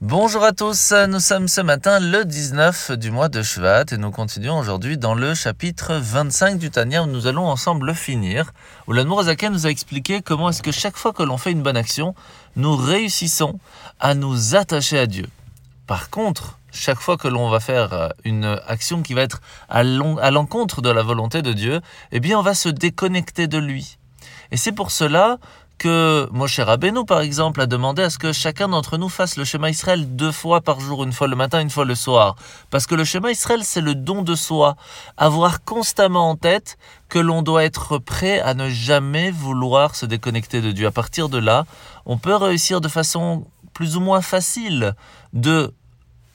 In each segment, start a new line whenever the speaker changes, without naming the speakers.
Bonjour à tous, nous sommes ce matin le 19 du mois de Shvat et nous continuons aujourd'hui dans le chapitre 25 du Tania où nous allons ensemble le finir, où l'Anmour nous a expliqué comment est-ce que chaque fois que l'on fait une bonne action, nous réussissons à nous attacher à Dieu. Par contre, chaque fois que l'on va faire euh, une action qui va être à l'encontre de la volonté de Dieu, eh bien on va se déconnecter de lui. Et c'est pour cela que Moshe Rabbeinu, par exemple, a demandé à ce que chacun d'entre nous fasse le schéma Israël deux fois par jour, une fois le matin, une fois le soir. Parce que le schéma Israël, c'est le don de soi. Avoir constamment en tête que l'on doit être prêt à ne jamais vouloir se déconnecter de Dieu. À partir de là, on peut réussir de façon plus ou moins facile de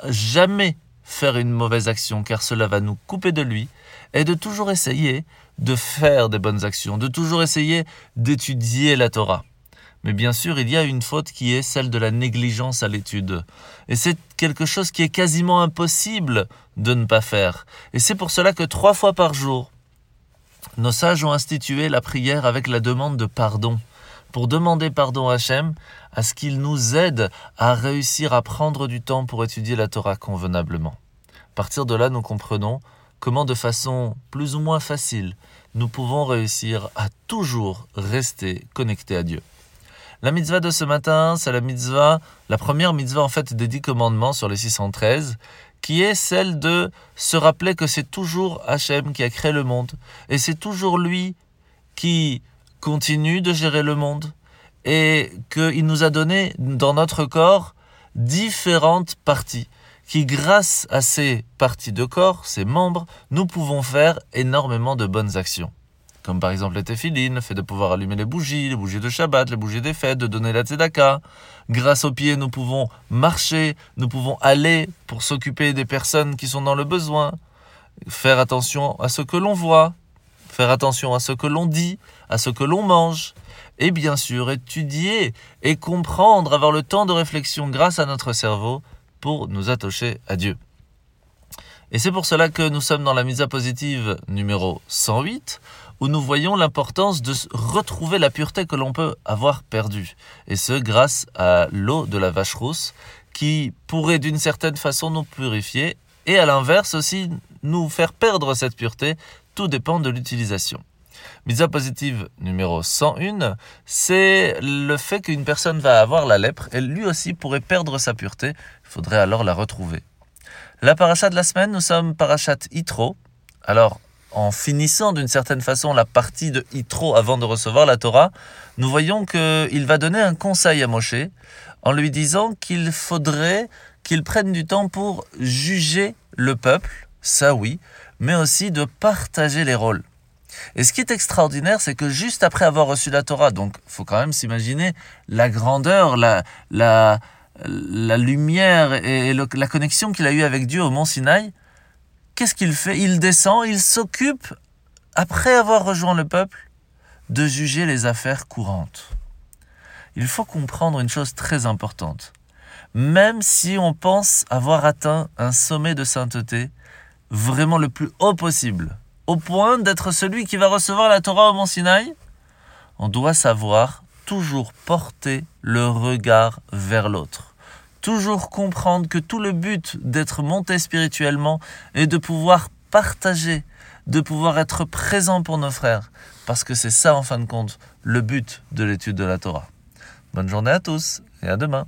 jamais faire une mauvaise action, car cela va nous couper de lui, et de toujours essayer de faire des bonnes actions, de toujours essayer d'étudier la Torah. Mais bien sûr, il y a une faute qui est celle de la négligence à l'étude. Et c'est quelque chose qui est quasiment impossible de ne pas faire. Et c'est pour cela que trois fois par jour, nos sages ont institué la prière avec la demande de pardon, pour demander pardon à Hachem, à ce qu'il nous aide à réussir à prendre du temps pour étudier la Torah convenablement. À partir de là, nous comprenons comment de façon plus ou moins facile nous pouvons réussir à toujours rester connectés à Dieu. La mitzvah de ce matin, c'est la mitzvah, la première mitzvah en fait des dix commandements sur les 613, qui est celle de se rappeler que c'est toujours Hachem qui a créé le monde, et c'est toujours lui qui continue de gérer le monde, et qu'il nous a donné dans notre corps différentes parties qui, grâce à ces parties de corps, ces membres, nous pouvons faire énormément de bonnes actions. Comme par exemple les téphilines, le fait de pouvoir allumer les bougies, les bougies de Shabbat, les bougies des fêtes, de donner la tzedaka. Grâce aux pieds, nous pouvons marcher, nous pouvons aller pour s'occuper des personnes qui sont dans le besoin. Faire attention à ce que l'on voit, faire attention à ce que l'on dit, à ce que l'on mange. Et bien sûr, étudier et comprendre, avoir le temps de réflexion grâce à notre cerveau pour nous attacher à Dieu. Et c'est pour cela que nous sommes dans la mise à positive numéro 108, où nous voyons l'importance de retrouver la pureté que l'on peut avoir perdue. Et ce, grâce à l'eau de la vache rousse, qui pourrait d'une certaine façon nous purifier, et à l'inverse aussi nous faire perdre cette pureté. Tout dépend de l'utilisation. Misa positive numéro 101, c'est le fait qu'une personne va avoir la lèpre et lui aussi pourrait perdre sa pureté. Il faudrait alors la retrouver. La paracha de la semaine, nous sommes parachat Itro. Alors, en finissant d'une certaine façon la partie de Itro avant de recevoir la Torah, nous voyons qu'il va donner un conseil à Moshe en lui disant qu'il faudrait qu'il prenne du temps pour juger le peuple, ça oui, mais aussi de partager les rôles. Et ce qui est extraordinaire, c'est que juste après avoir reçu la Torah, donc faut quand même s'imaginer la grandeur, la, la, la lumière et la connexion qu'il a eue avec Dieu au mont Sinaï, qu'est-ce qu'il fait? Il descend, il s'occupe, après avoir rejoint le peuple, de juger les affaires courantes. Il faut comprendre une chose très importante. Même si on pense avoir atteint un sommet de sainteté, vraiment le plus haut possible, au point d'être celui qui va recevoir la Torah au Mont Sinaï, on doit savoir toujours porter le regard vers l'autre. Toujours comprendre que tout le but d'être monté spirituellement est de pouvoir partager, de pouvoir être présent pour nos frères. Parce que c'est ça, en fin de compte, le but de l'étude de la Torah. Bonne journée à tous et à demain.